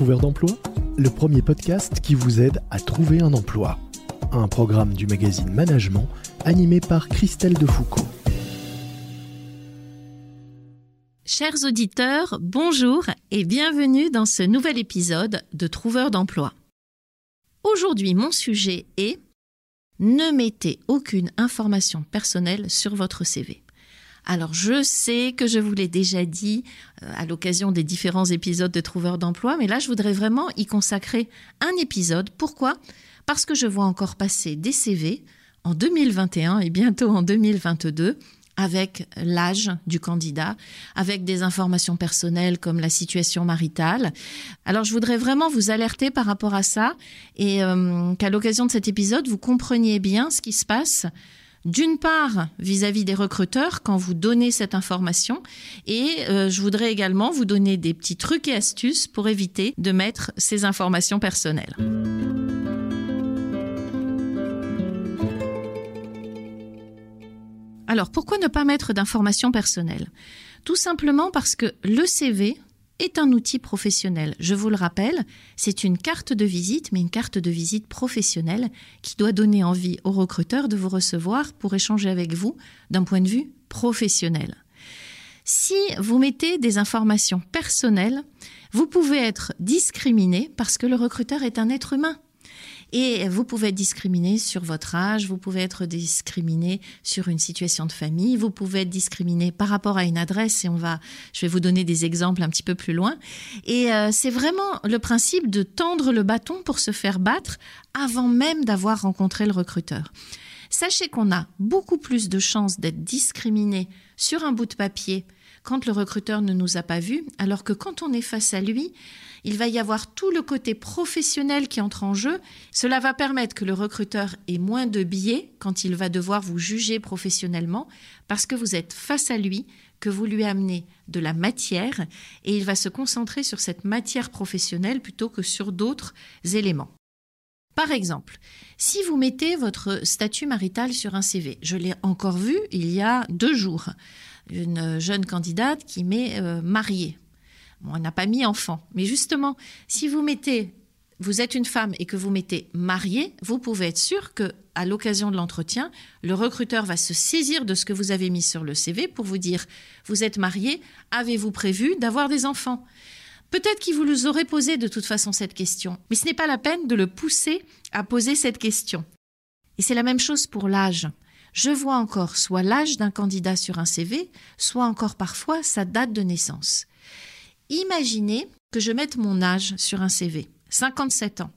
Trouveur d'emploi, le premier podcast qui vous aide à trouver un emploi. Un programme du magazine Management animé par Christelle Defoucault. Chers auditeurs, bonjour et bienvenue dans ce nouvel épisode de Trouveur d'emploi. Aujourd'hui, mon sujet est Ne mettez aucune information personnelle sur votre CV. Alors je sais que je vous l'ai déjà dit euh, à l'occasion des différents épisodes de Trouveur d'emploi, mais là je voudrais vraiment y consacrer un épisode. Pourquoi? Parce que je vois encore passer des CV en 2021 et bientôt en 2022 avec l'âge du candidat, avec des informations personnelles comme la situation maritale. Alors je voudrais vraiment vous alerter par rapport à ça et euh, qu'à l'occasion de cet épisode, vous compreniez bien ce qui se passe d'une part vis-à-vis des recruteurs quand vous donnez cette information et euh, je voudrais également vous donner des petits trucs et astuces pour éviter de mettre ces informations personnelles. Alors, pourquoi ne pas mettre d'informations personnelles? Tout simplement parce que le CV est un outil professionnel. Je vous le rappelle, c'est une carte de visite, mais une carte de visite professionnelle qui doit donner envie aux recruteurs de vous recevoir pour échanger avec vous d'un point de vue professionnel. Si vous mettez des informations personnelles, vous pouvez être discriminé parce que le recruteur est un être humain. Et vous pouvez être discriminé sur votre âge, vous pouvez être discriminé sur une situation de famille, vous pouvez être discriminé par rapport à une adresse et on va, je vais vous donner des exemples un petit peu plus loin. Et euh, c'est vraiment le principe de tendre le bâton pour se faire battre avant même d'avoir rencontré le recruteur. Sachez qu'on a beaucoup plus de chances d'être discriminé sur un bout de papier quand le recruteur ne nous a pas vus, alors que quand on est face à lui, il va y avoir tout le côté professionnel qui entre en jeu. Cela va permettre que le recruteur ait moins de biais quand il va devoir vous juger professionnellement parce que vous êtes face à lui, que vous lui amenez de la matière et il va se concentrer sur cette matière professionnelle plutôt que sur d'autres éléments. Par exemple, si vous mettez votre statut marital sur un CV, je l'ai encore vu il y a deux jours, une jeune candidate qui m'est euh, mariée on n'a pas mis enfant. Mais justement, si vous mettez, vous êtes une femme et que vous mettez mariée, vous pouvez être sûr que à l'occasion de l'entretien, le recruteur va se saisir de ce que vous avez mis sur le CV pour vous dire vous êtes mariée, avez-vous prévu d'avoir des enfants? Peut-être qu'il vous aurait posé de toute façon cette question, mais ce n'est pas la peine de le pousser à poser cette question. Et c'est la même chose pour l'âge. Je vois encore soit l'âge d'un candidat sur un CV, soit encore parfois sa date de naissance. Imaginez que je mette mon âge sur un CV, 57 ans,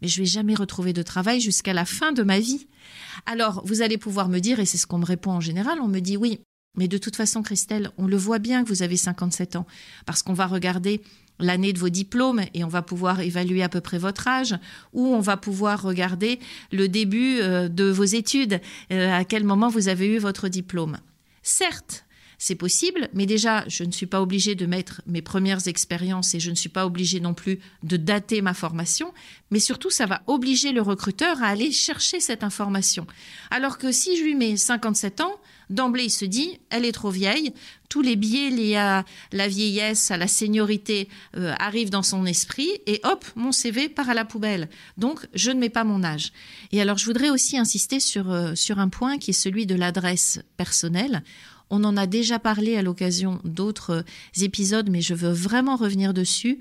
mais je vais jamais retrouver de travail jusqu'à la fin de ma vie. Alors, vous allez pouvoir me dire, et c'est ce qu'on me répond en général, on me dit oui, mais de toute façon, Christelle, on le voit bien que vous avez 57 ans, parce qu'on va regarder l'année de vos diplômes et on va pouvoir évaluer à peu près votre âge, ou on va pouvoir regarder le début euh, de vos études, euh, à quel moment vous avez eu votre diplôme. Certes, c'est possible, mais déjà, je ne suis pas obligée de mettre mes premières expériences et je ne suis pas obligée non plus de dater ma formation, mais surtout, ça va obliger le recruteur à aller chercher cette information. Alors que si je lui mets 57 ans, d'emblée, il se dit, elle est trop vieille, tous les biais liés à la vieillesse, à la seniorité euh, arrivent dans son esprit et hop, mon CV part à la poubelle. Donc, je ne mets pas mon âge. Et alors, je voudrais aussi insister sur, euh, sur un point qui est celui de l'adresse personnelle. On en a déjà parlé à l'occasion d'autres euh, épisodes, mais je veux vraiment revenir dessus.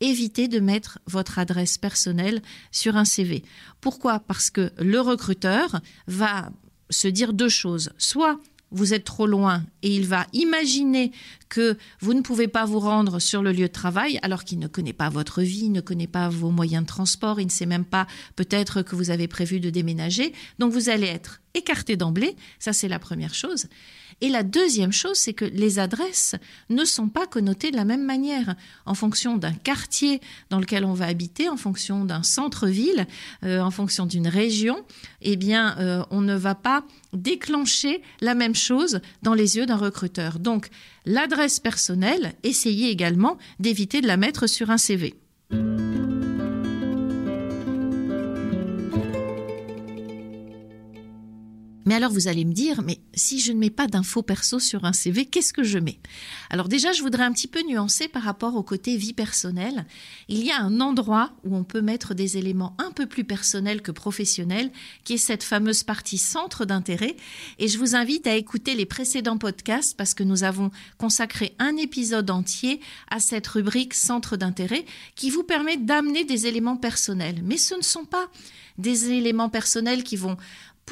Évitez de mettre votre adresse personnelle sur un CV. Pourquoi? Parce que le recruteur va se dire deux choses. Soit vous êtes trop loin et il va imaginer que vous ne pouvez pas vous rendre sur le lieu de travail alors qu'il ne connaît pas votre vie, ne connaît pas vos moyens de transport, il ne sait même pas peut-être que vous avez prévu de déménager. Donc vous allez être écarté d'emblée, ça c'est la première chose. Et la deuxième chose, c'est que les adresses ne sont pas connotées de la même manière en fonction d'un quartier dans lequel on va habiter, en fonction d'un centre-ville, euh, en fonction d'une région. Eh bien, euh, on ne va pas déclencher la même chose dans les yeux d'un recruteur. Donc, l'adresse personnelle, essayez également d'éviter de la mettre sur un CV. Mais alors vous allez me dire, mais si je ne mets pas d'infos perso sur un CV, qu'est-ce que je mets? Alors déjà, je voudrais un petit peu nuancer par rapport au côté vie personnelle. Il y a un endroit où on peut mettre des éléments un peu plus personnels que professionnels, qui est cette fameuse partie centre d'intérêt. Et je vous invite à écouter les précédents podcasts parce que nous avons consacré un épisode entier à cette rubrique centre d'intérêt qui vous permet d'amener des éléments personnels. Mais ce ne sont pas des éléments personnels qui vont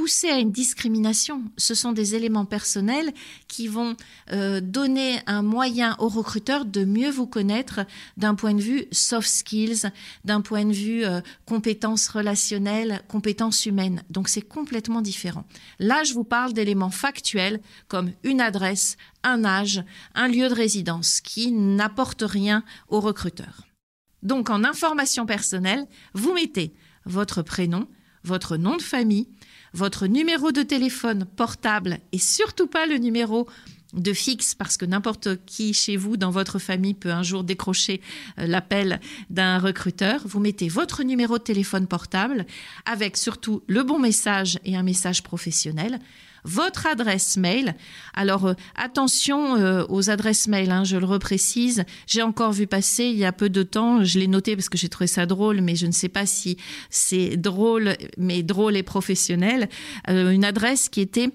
pousser à une discrimination. Ce sont des éléments personnels qui vont euh, donner un moyen aux recruteurs de mieux vous connaître d'un point de vue soft skills, d'un point de vue euh, compétences relationnelles, compétences humaines. Donc c'est complètement différent. Là, je vous parle d'éléments factuels comme une adresse, un âge, un lieu de résidence qui n'apportent rien aux recruteurs. Donc en information personnelle, vous mettez votre prénom, votre nom de famille, votre numéro de téléphone portable et surtout pas le numéro de fixe parce que n'importe qui chez vous dans votre famille peut un jour décrocher euh, l'appel d'un recruteur. Vous mettez votre numéro de téléphone portable avec surtout le bon message et un message professionnel votre adresse mail. Alors euh, attention euh, aux adresses mail, hein, je le reprécise. J'ai encore vu passer il y a peu de temps, je l'ai noté parce que j'ai trouvé ça drôle, mais je ne sais pas si c'est drôle, mais drôle et professionnel. Euh, une adresse qui était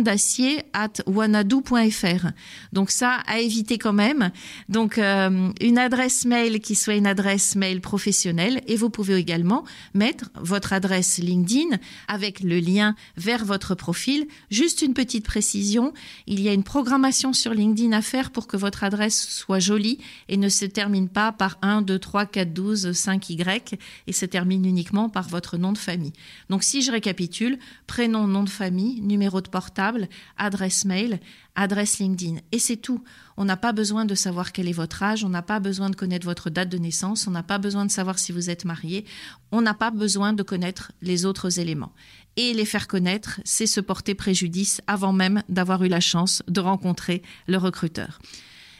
d'acier at wanadoo.fr. Donc ça, à éviter quand même. Donc une adresse mail qui soit une adresse mail professionnelle et vous pouvez également mettre votre adresse LinkedIn avec le lien vers votre profil Juste une petite précision, il y a une programmation sur LinkedIn à faire pour que votre adresse soit jolie et ne se termine pas par 1, 2, 3, 4, 12, 5 Y et se termine uniquement par votre nom de famille. Donc si je récapitule, prénom, nom de famille, numéro de portable, adresse mail, adresse LinkedIn. Et c'est tout. On n'a pas besoin de savoir quel est votre âge, on n'a pas besoin de connaître votre date de naissance, on n'a pas besoin de savoir si vous êtes marié, on n'a pas besoin de connaître les autres éléments. Et les faire connaître, c'est se porter préjudice avant même d'avoir eu la chance de rencontrer le recruteur.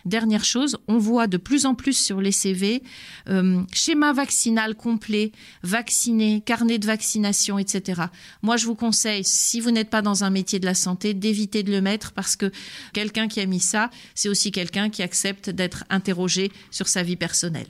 Dernière chose, on voit de plus en plus sur les CV euh, schéma vaccinal complet, vacciné, carnet de vaccination, etc. Moi, je vous conseille, si vous n'êtes pas dans un métier de la santé, d'éviter de le mettre parce que quelqu'un qui a mis ça, c'est aussi quelqu'un qui accepte d'être interrogé sur sa vie personnelle.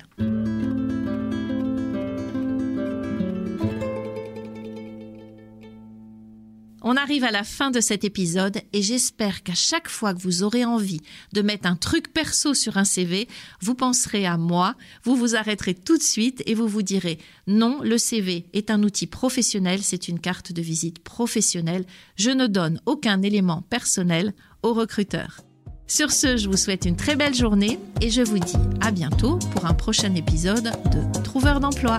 Arrive à la fin de cet épisode et j'espère qu'à chaque fois que vous aurez envie de mettre un truc perso sur un CV, vous penserez à moi, vous vous arrêterez tout de suite et vous vous direz non, le CV est un outil professionnel, c'est une carte de visite professionnelle, je ne donne aucun élément personnel aux recruteurs. Sur ce, je vous souhaite une très belle journée et je vous dis à bientôt pour un prochain épisode de Trouveur d'emploi.